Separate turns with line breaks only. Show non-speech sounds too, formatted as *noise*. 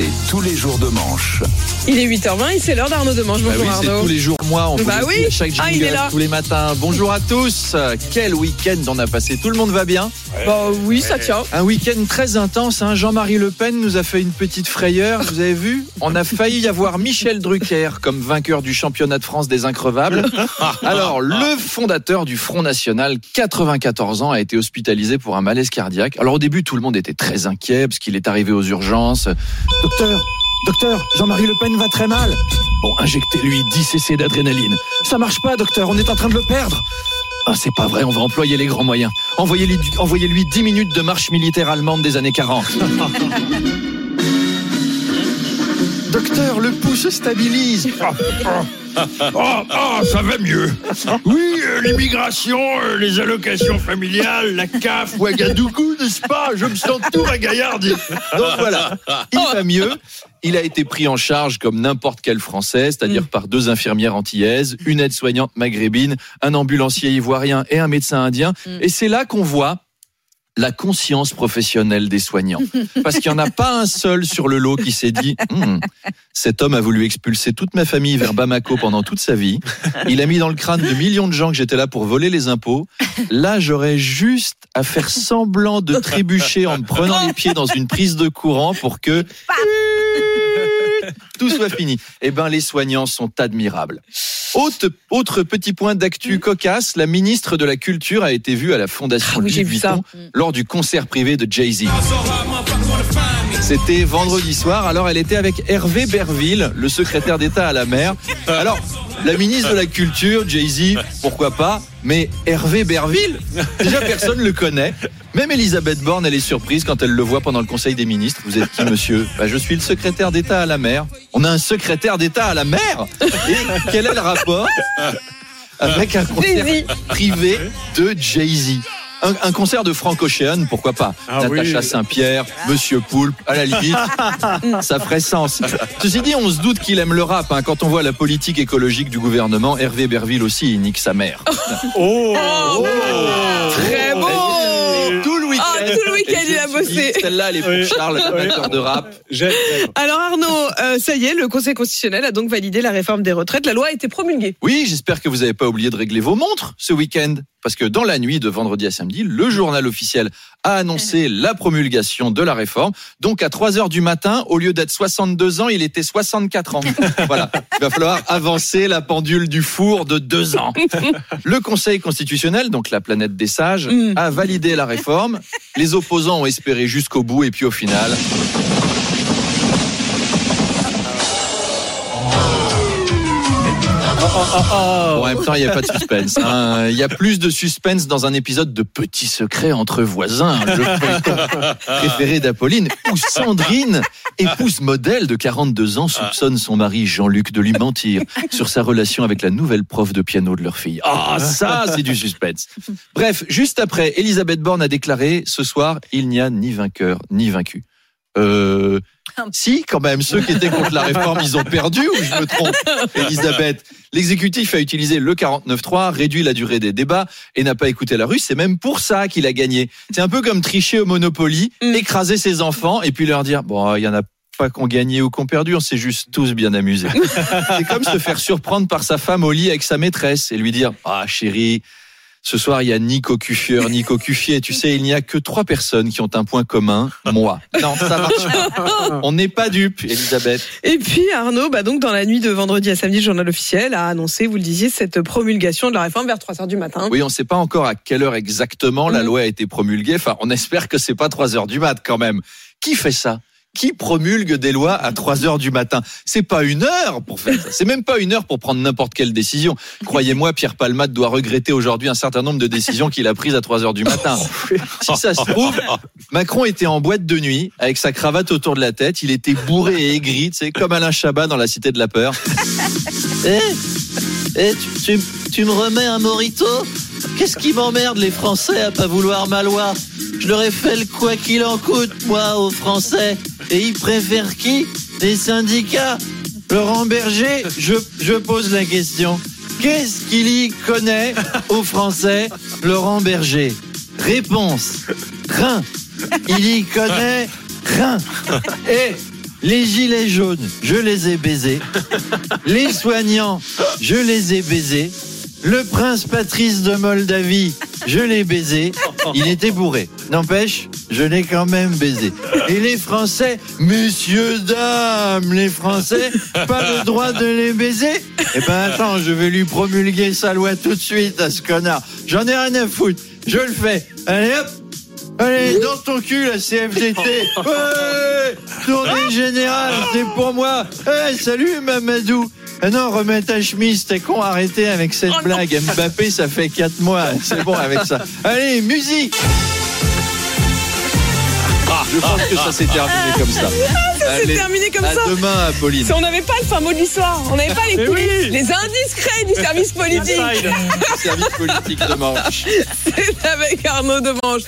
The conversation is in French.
C'est tous les jours de manche.
Il est 8h20 et c'est l'heure d'Arnaud Demange.
Bah
Bonjour
oui, c'est
Arnaud.
tous les jours, moi, on
Bah oui.
chaque
Ah, il est là.
tous les matins. Bonjour à tous. Quel week-end on a passé. Tout le monde va bien
Bah oui, ça tient.
Un week-end très intense. hein. Jean-Marie Le Pen nous a fait une petite frayeur. Vous avez vu *laughs* On a failli y avoir Michel Drucker comme vainqueur du championnat de France des increvables. *laughs* Alors, le fondateur du Front National, 94 ans, a été hospitalisé pour un malaise cardiaque. Alors au début, tout le monde était très inquiet parce qu'il est arrivé aux urgences. Docteur, docteur, Jean-Marie Le Pen va très mal. Bon, injectez-lui 10 cc d'adrénaline. Ça marche pas, docteur, on est en train de le perdre. Ah, c'est pas vrai, on va employer les grands moyens. Envoyez-lui, envoyez-lui 10 minutes de marche militaire allemande des années 40. *laughs* Docteur, le pouls se stabilise.
Oh, oh, ça va mieux. Oui, euh, l'immigration, euh, les allocations familiales, la CAF, Ouagadougou, n'est-ce pas? Je me sens tout ragaillardi.
Donc voilà, il va mieux. Il a été pris en charge comme n'importe quel Français, c'est-à-dire par deux infirmières antillaises, une aide-soignante maghrébine, un ambulancier ivoirien et un médecin indien. Et c'est là qu'on voit la conscience professionnelle des soignants. *laughs* Parce qu'il n'y en a pas un seul sur le lot qui s'est dit Hmm, cet homme a voulu expulser toute ma famille vers Bamako pendant toute sa vie. Il a mis dans le crâne de millions de gens que j'étais là pour voler les impôts. Là, j'aurais juste à faire semblant de trébucher en me prenant les pieds dans une prise de courant pour que *laughs* tout soit fini. Eh ben, les soignants sont admirables. Autre, autre petit point d'actu cocasse, la ministre de la Culture a été vue à la Fondation
Ah oui, j'ai
Louis. Vuitton lors du concert privé de Jay-Z. C'était vendredi soir, alors elle était avec Hervé Berville, le secrétaire d'État à la mer. Alors, la ministre de la Culture, Jay-Z, pourquoi pas, mais Hervé Berville, déjà personne ne le connaît. Même Elisabeth Borne, elle est surprise quand elle le voit pendant le Conseil des ministres. Vous êtes qui, monsieur? Bah, Je suis le secrétaire d'État à la mer. On a un secrétaire d'État à la mer Et quel est le rapport avec un concert privé de Jay-Z? Un, un concert de Frank Ocean, pourquoi pas Natacha Saint-Pierre, Monsieur Poulpe, à la limite, *laughs* ça ferait sens. Ceci dit, on se doute qu'il aime le rap. hein. Quand on voit la politique écologique du gouvernement, Hervé Berville aussi, il nique sa mère.
Oh, Très beau
Tout le week-end.
Ah, tout le week-end, il a bossé.
Celle-là, elle est pour Charles, amateur de rap.
Alors Arnaud, euh, ça y est, le Conseil constitutionnel a donc validé la réforme des retraites. La loi a été promulguée.
Oui, j'espère que vous n'avez pas oublié de régler vos montres ce week-end. Parce que dans la nuit de vendredi à samedi, le journal officiel a annoncé la promulgation de la réforme. Donc à 3 heures du matin, au lieu d'être 62 ans, il était 64 ans. *laughs* voilà. Il va falloir avancer la pendule du four de deux ans. *laughs* Le Conseil constitutionnel, donc la planète des sages,
Mm.
a validé la réforme. Les opposants ont espéré jusqu'au bout et puis au final, Bon, en même temps, il n'y a pas de suspense. hein. Il y a plus de suspense dans un épisode de Petits secrets entre voisins, préféré d'Apolline, où Sandrine, épouse modèle de 42 ans, soupçonne son mari Jean-Luc de lui mentir sur sa relation avec la nouvelle prof de piano de leur fille. Ah, ça, c'est du suspense. Bref, juste après, Elisabeth Borne a déclaré ce soir, il n'y a ni vainqueur ni vaincu. Euh, si, quand même, ceux qui étaient contre la *laughs* réforme, ils ont perdu ou je me trompe *laughs* Elisabeth, l'exécutif a utilisé le 49.3, réduit la durée des débats et n'a pas écouté la rue. C'est même pour ça qu'il a gagné. C'est un peu comme tricher au Monopoly,
Mm.
écraser ses enfants et puis leur dire, bon, il y en a pas qu'on gagné ou qu'on perdu, on s'est juste tous bien amusés. *laughs* C'est comme se faire surprendre par sa femme au lit avec sa maîtresse et lui dire, ah chérie, ce soir, il y a ni cocufieur, ni cocufier. Tu sais, il n'y a que trois personnes qui ont un point commun. Moi. Non, ça marche pas. *laughs* On n'est pas dupes, Elisabeth.
Et puis Arnaud, bah donc dans la nuit de vendredi à samedi, le journal officiel a annoncé, vous le disiez, cette promulgation de la réforme vers 3 heures du matin.
Oui, on ne sait pas encore à quelle heure exactement la
Mhm.
loi a été promulguée. Enfin, on espère que c'est pas 3 heures du mat quand même. Qui fait ça? Qui promulgue des lois à 3 heures du matin C'est pas une heure pour faire ça. C'est même pas une heure pour prendre n'importe quelle décision. Croyez-moi, Pierre Palmade doit regretter aujourd'hui un certain nombre de décisions qu'il a prises à 3 heures du matin. Si ça se trouve, Macron était en boîte de nuit avec sa cravate autour de la tête. Il était bourré et aigri, tu sais, comme Alain Chabat dans La Cité de la Peur.
Eh, eh, tu, tu- me remets un morito? Qu'est-ce qui m'emmerde les Français à pas vouloir ma loi? Je leur ai fait le quoi qu'il en coûte, moi, aux Français. Et ils préfèrent qui Les syndicats Laurent Berger, je, je pose la question.
Qu'est-ce qu'il y connaît au français, Laurent Berger? Réponse Rien. Il y connaît rien. Et les gilets jaunes, je les ai baisés. Les soignants, je les ai baisés. Le prince Patrice de Moldavie, je l'ai baisé. *laughs* Il était bourré. N'empêche, je l'ai quand même baisé. Et les Français, messieurs, dames, les Français, pas le droit de les baiser? Eh ben attends, je vais lui promulguer sa loi tout de suite à ce connard. J'en ai rien à foutre. Je le fais. Allez hop Allez, dans ton cul, la CFDT *laughs* Ouais Tournée générale, c'est pour moi Eh, salut, Mamadou ah non, remets ta chemise, t'es con, arrêtez avec cette
Oh non.
blague. Mbappé, ça fait 4 mois, c'est bon avec ça. Allez, musique
Je pense que ça s'est terminé comme ça.
C'est
Allez,
terminé comme
à
ça.
demain, Apolline.
Si on n'avait pas le fin mot de l'histoire, on n'avait pas les
Eh
coulisses,
oui.
les indiscrets du service politique.
Service politique de manche. *laughs*
C'est avec Arnaud Demange.